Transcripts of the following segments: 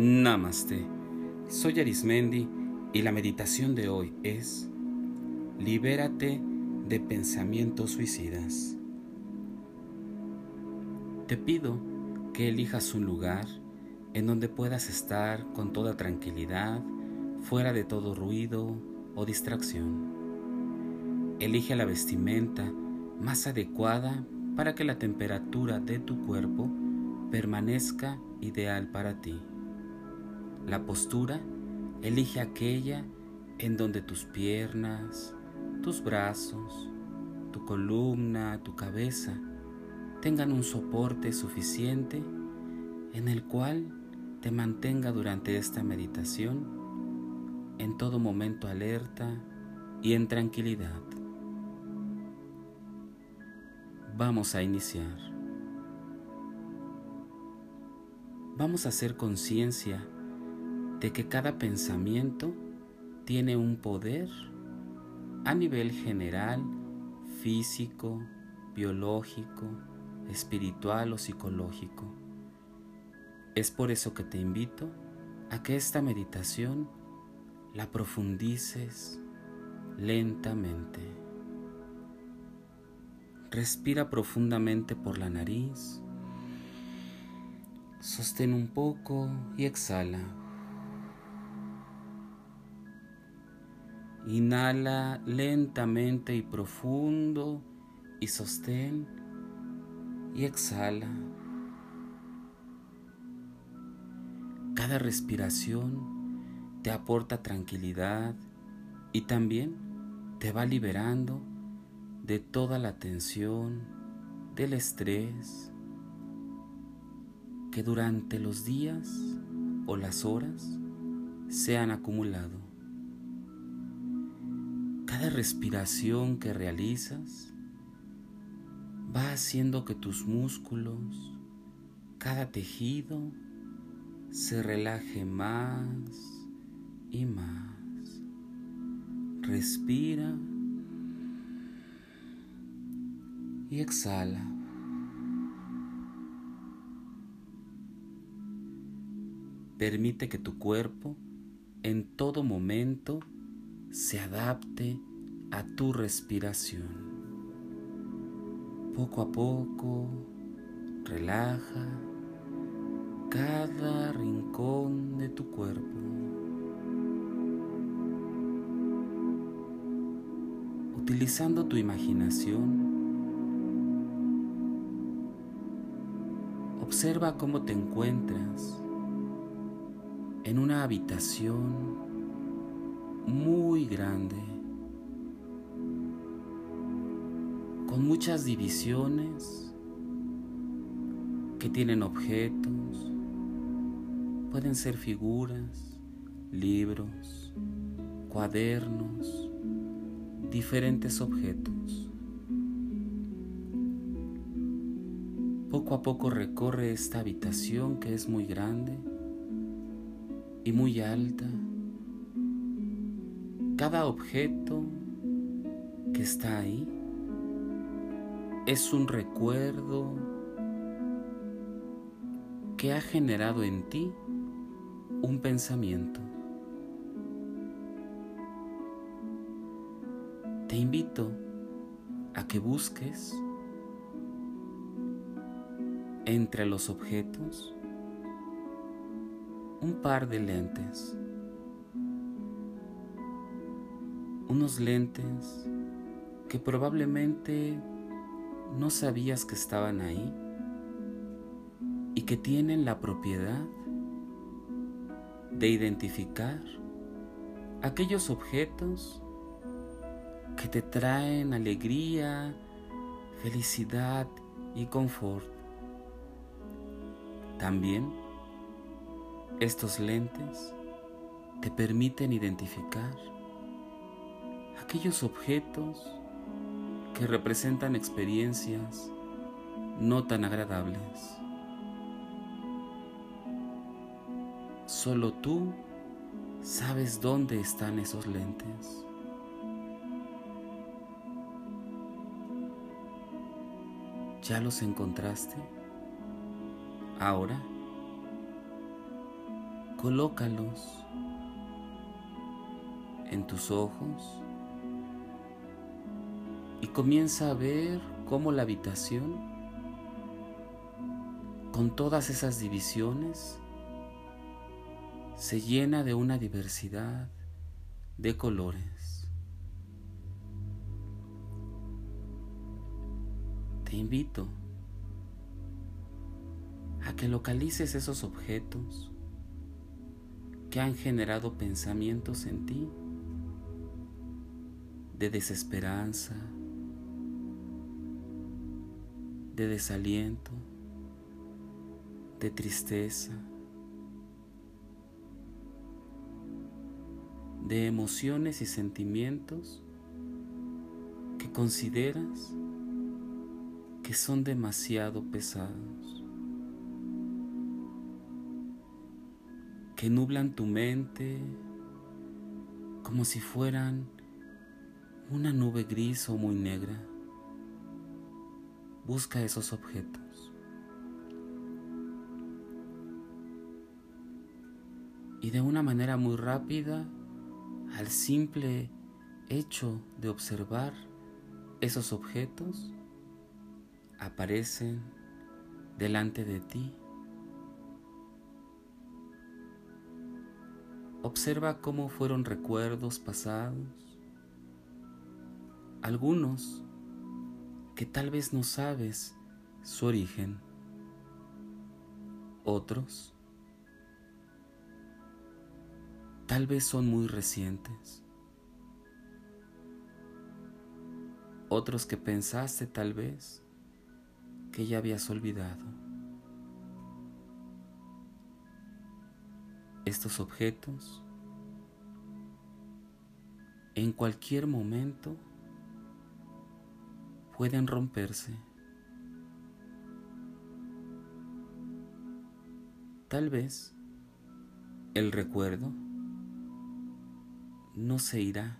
Namaste. Soy Arismendi y la meditación de hoy es Libérate de pensamientos suicidas. Te pido que elijas un lugar en donde puedas estar con toda tranquilidad, fuera de todo ruido o distracción. Elige la vestimenta más adecuada para que la temperatura de tu cuerpo permanezca ideal para ti. La postura, elige aquella en donde tus piernas, tus brazos, tu columna, tu cabeza tengan un soporte suficiente en el cual te mantenga durante esta meditación en todo momento alerta y en tranquilidad. Vamos a iniciar. Vamos a hacer conciencia de que cada pensamiento tiene un poder a nivel general, físico, biológico, espiritual o psicológico. Es por eso que te invito a que esta meditación la profundices lentamente. Respira profundamente por la nariz. Sostén un poco y exhala. Inhala lentamente y profundo y sostén y exhala. Cada respiración te aporta tranquilidad y también te va liberando de toda la tensión, del estrés que durante los días o las horas se han acumulado. Cada respiración que realizas va haciendo que tus músculos, cada tejido, se relaje más y más. Respira y exhala. Permite que tu cuerpo en todo momento se adapte a tu respiración. Poco a poco, relaja cada rincón de tu cuerpo. Utilizando tu imaginación, Observa cómo te encuentras en una habitación muy grande, con muchas divisiones que tienen objetos, pueden ser figuras, libros, cuadernos, diferentes objetos. Poco a poco recorre esta habitación que es muy grande y muy alta. Cada objeto que está ahí es un recuerdo que ha generado en ti un pensamiento. Te invito a que busques entre los objetos un par de lentes. Unos lentes que probablemente no sabías que estaban ahí y que tienen la propiedad de identificar aquellos objetos que te traen alegría, felicidad y confort. También estos lentes te permiten identificar aquellos objetos que representan experiencias no tan agradables. Solo tú sabes dónde están esos lentes. ¿Ya los encontraste? Ahora, colócalos en tus ojos y comienza a ver cómo la habitación, con todas esas divisiones, se llena de una diversidad de colores. Te invito a que localices esos objetos que han generado pensamientos en ti de desesperanza, de desaliento, de tristeza, de emociones y sentimientos que consideras que son demasiado pesados, que nublan tu mente como si fueran una nube gris o muy negra. Busca esos objetos. Y de una manera muy rápida, al simple hecho de observar esos objetos, aparecen delante de ti. Observa cómo fueron recuerdos pasados, algunos que tal vez no sabes su origen, otros tal vez son muy recientes, otros que pensaste tal vez que ya habías olvidado. Estos objetos en cualquier momento pueden romperse. Tal vez el recuerdo no se irá,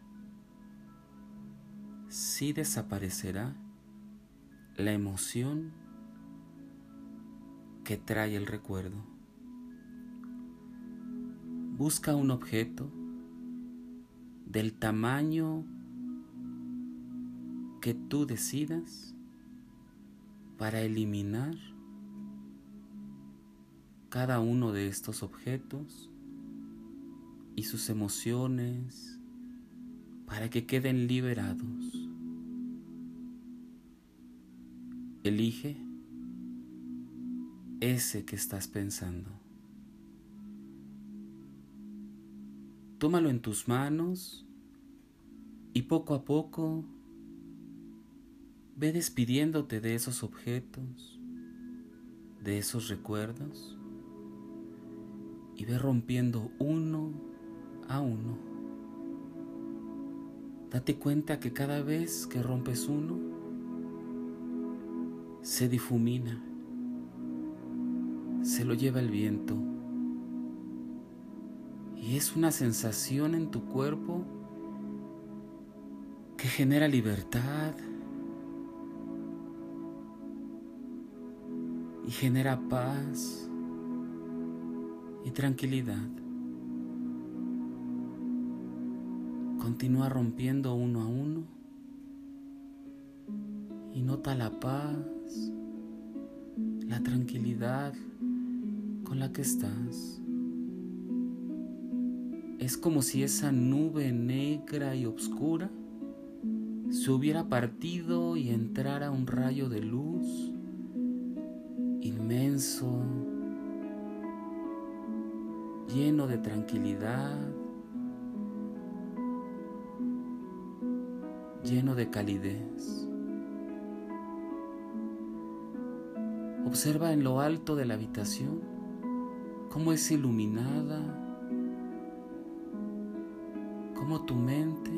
sí desaparecerá la emoción que trae el recuerdo. Busca un objeto del tamaño que tú decidas para eliminar cada uno de estos objetos y sus emociones para que queden liberados. Elige ese que estás pensando. Tómalo en tus manos y poco a poco Ve despidiéndote de esos objetos, de esos recuerdos y ve rompiendo uno a uno. Date cuenta que cada vez que rompes uno, se difumina, se lo lleva el viento y es una sensación en tu cuerpo que genera libertad, y genera paz y tranquilidad. Continúa rompiendo uno a uno y nota la paz, la tranquilidad con la que estás. Es como si esa nube negra y oscura se hubiera partido y entrara un rayo de luz lleno de tranquilidad, lleno de calidez. Observa en lo alto de la habitación cómo es iluminada, cómo tu mente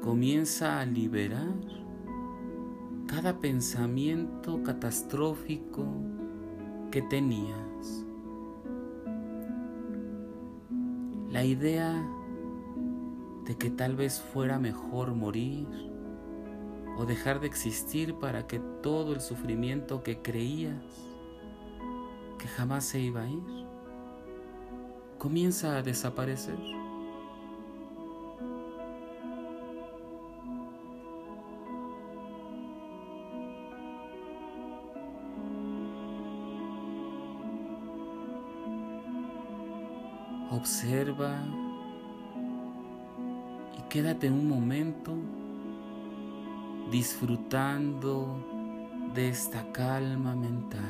comienza a liberar cada pensamiento catastrófico que tenías. La idea de que tal vez fuera mejor morir o dejar de existir para que todo el sufrimiento que creías que jamás se iba a ir comienza a desaparecer. Observa y quédate un momento disfrutando de esta calma mental.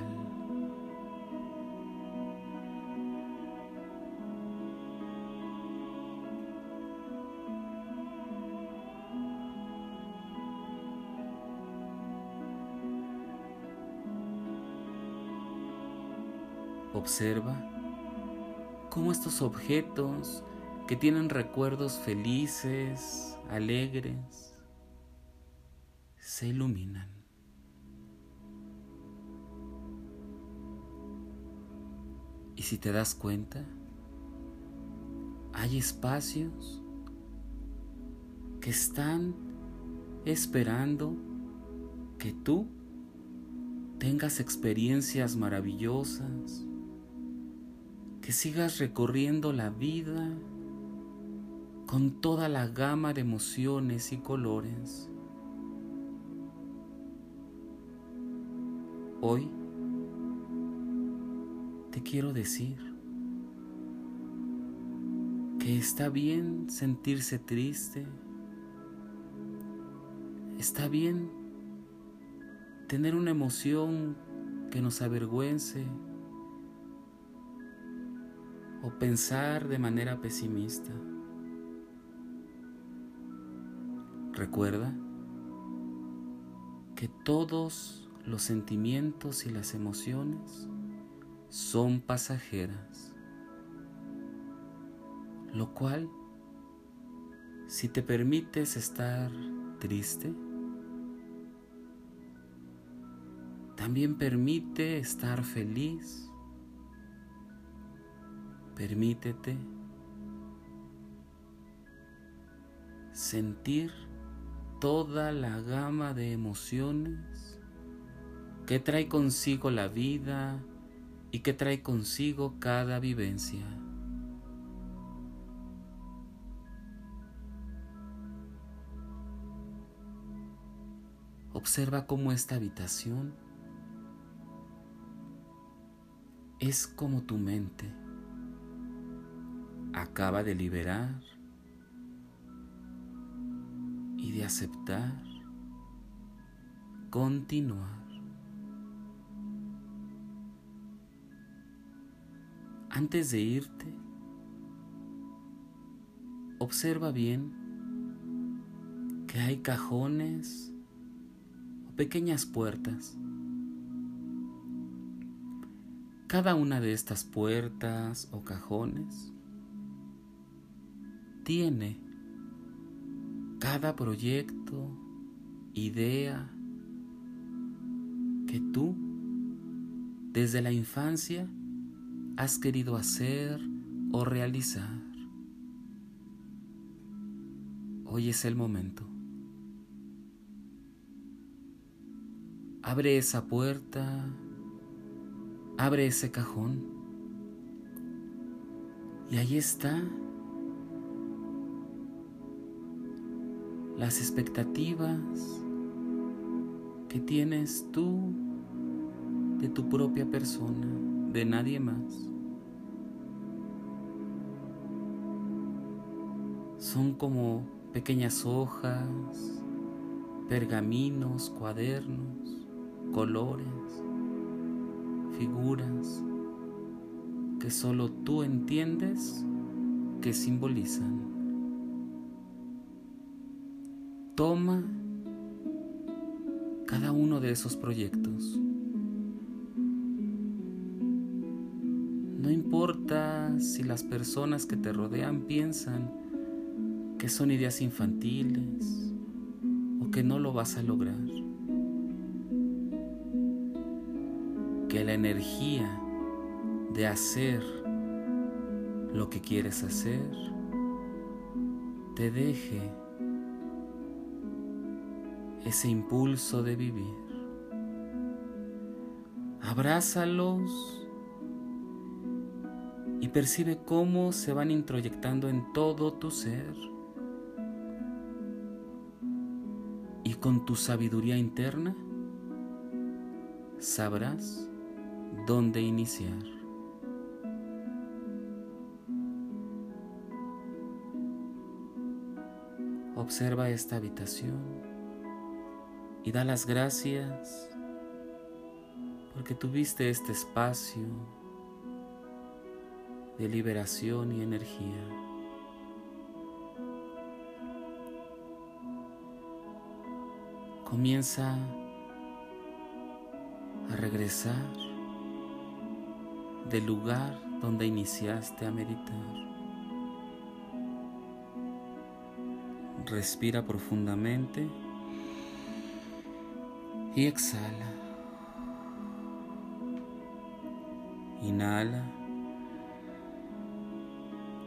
Observa cómo estos objetos que tienen recuerdos felices, alegres, se iluminan. Y si te das cuenta, hay espacios que están esperando que tú tengas experiencias maravillosas, que sigas recorriendo la vida con toda la gama de emociones y colores. Hoy te quiero decir que está bien sentirse triste, está bien tener una emoción que nos avergüence, o pensar de manera pesimista. Recuerda que todos los sentimientos y las emociones son pasajeras, lo cual, si te permites estar triste, también permite estar feliz Permítete sentir toda la gama de emociones que trae consigo la vida y que trae consigo cada vivencia. Observa cómo esta habitación es como tu mente acaba de liberar y de aceptar, continuar. Antes de irte, observa bien que hay cajones o pequeñas puertas. Cada una de estas puertas o cajones tiene cada proyecto, idea que tú desde la infancia has querido hacer o realizar. Hoy es el momento. Abre esa puerta, abre ese cajón y ahí está las expectativas que tienes tú de tu propia persona, de nadie más. Son como pequeñas hojas, pergaminos, cuadernos, colores, figuras que solo tú entiendes que simbolizan. Toma cada uno de esos proyectos. No importa si las personas que te rodean piensan que son ideas infantiles o que no lo vas a lograr. Que la energía de hacer lo que quieres hacer te deje ese impulso de vivir. Abrázalos y percibe cómo se van introyectando en todo tu ser. Y con tu sabiduría interna sabrás dónde iniciar. Observa esta habitación y da las gracias porque tuviste este espacio de liberación y energía. Comienza a regresar del lugar donde iniciaste a meditar. Respira profundamente y exhala. Inhala.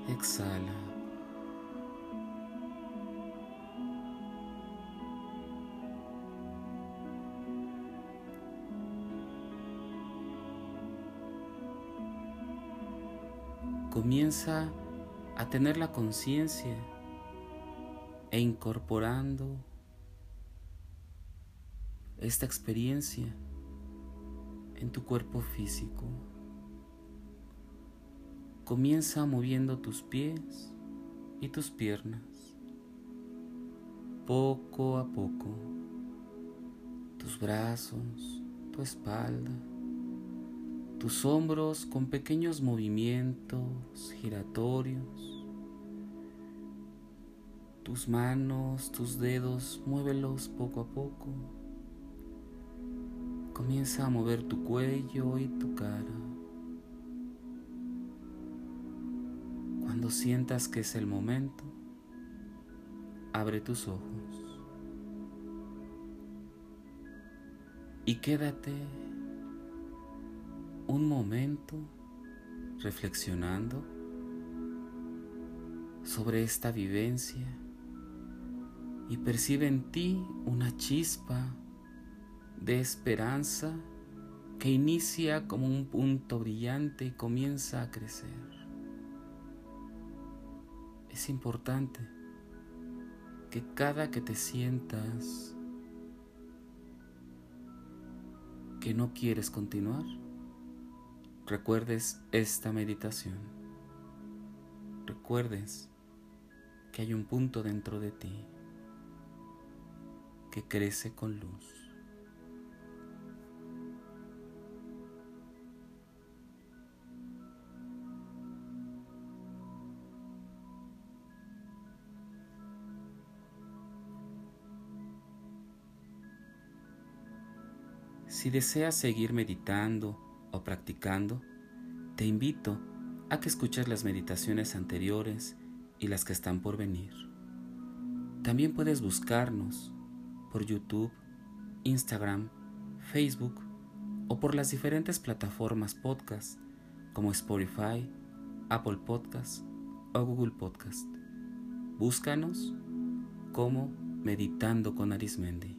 Exhala. Comienza a tener la conciencia e incorporando esta experiencia en tu cuerpo físico. Comienza moviendo tus pies y tus piernas, poco a poco, tus brazos, tu espalda, tus hombros con pequeños movimientos giratorios, tus manos, tus dedos, muévelos poco a poco. Comienza a mover tu cuello y tu cara. Cuando sientas que es el momento, abre tus ojos y quédate un momento reflexionando sobre esta vivencia y percibe en ti una chispa de esperanza que inicia como un punto brillante y comienza a crecer es importante que cada que te sientas que no quieres continuar, recuerdes esta meditación. Recuerdes que hay un punto dentro de ti que crece con luz. Si deseas seguir meditando o practicando, te invito a que escuches las meditaciones anteriores y las que están por venir. También puedes buscarnos por YouTube, Instagram, Facebook o por las diferentes plataformas podcast como Spotify, Apple Podcast o Google Podcast. Búscanos como Meditando con Arismendi.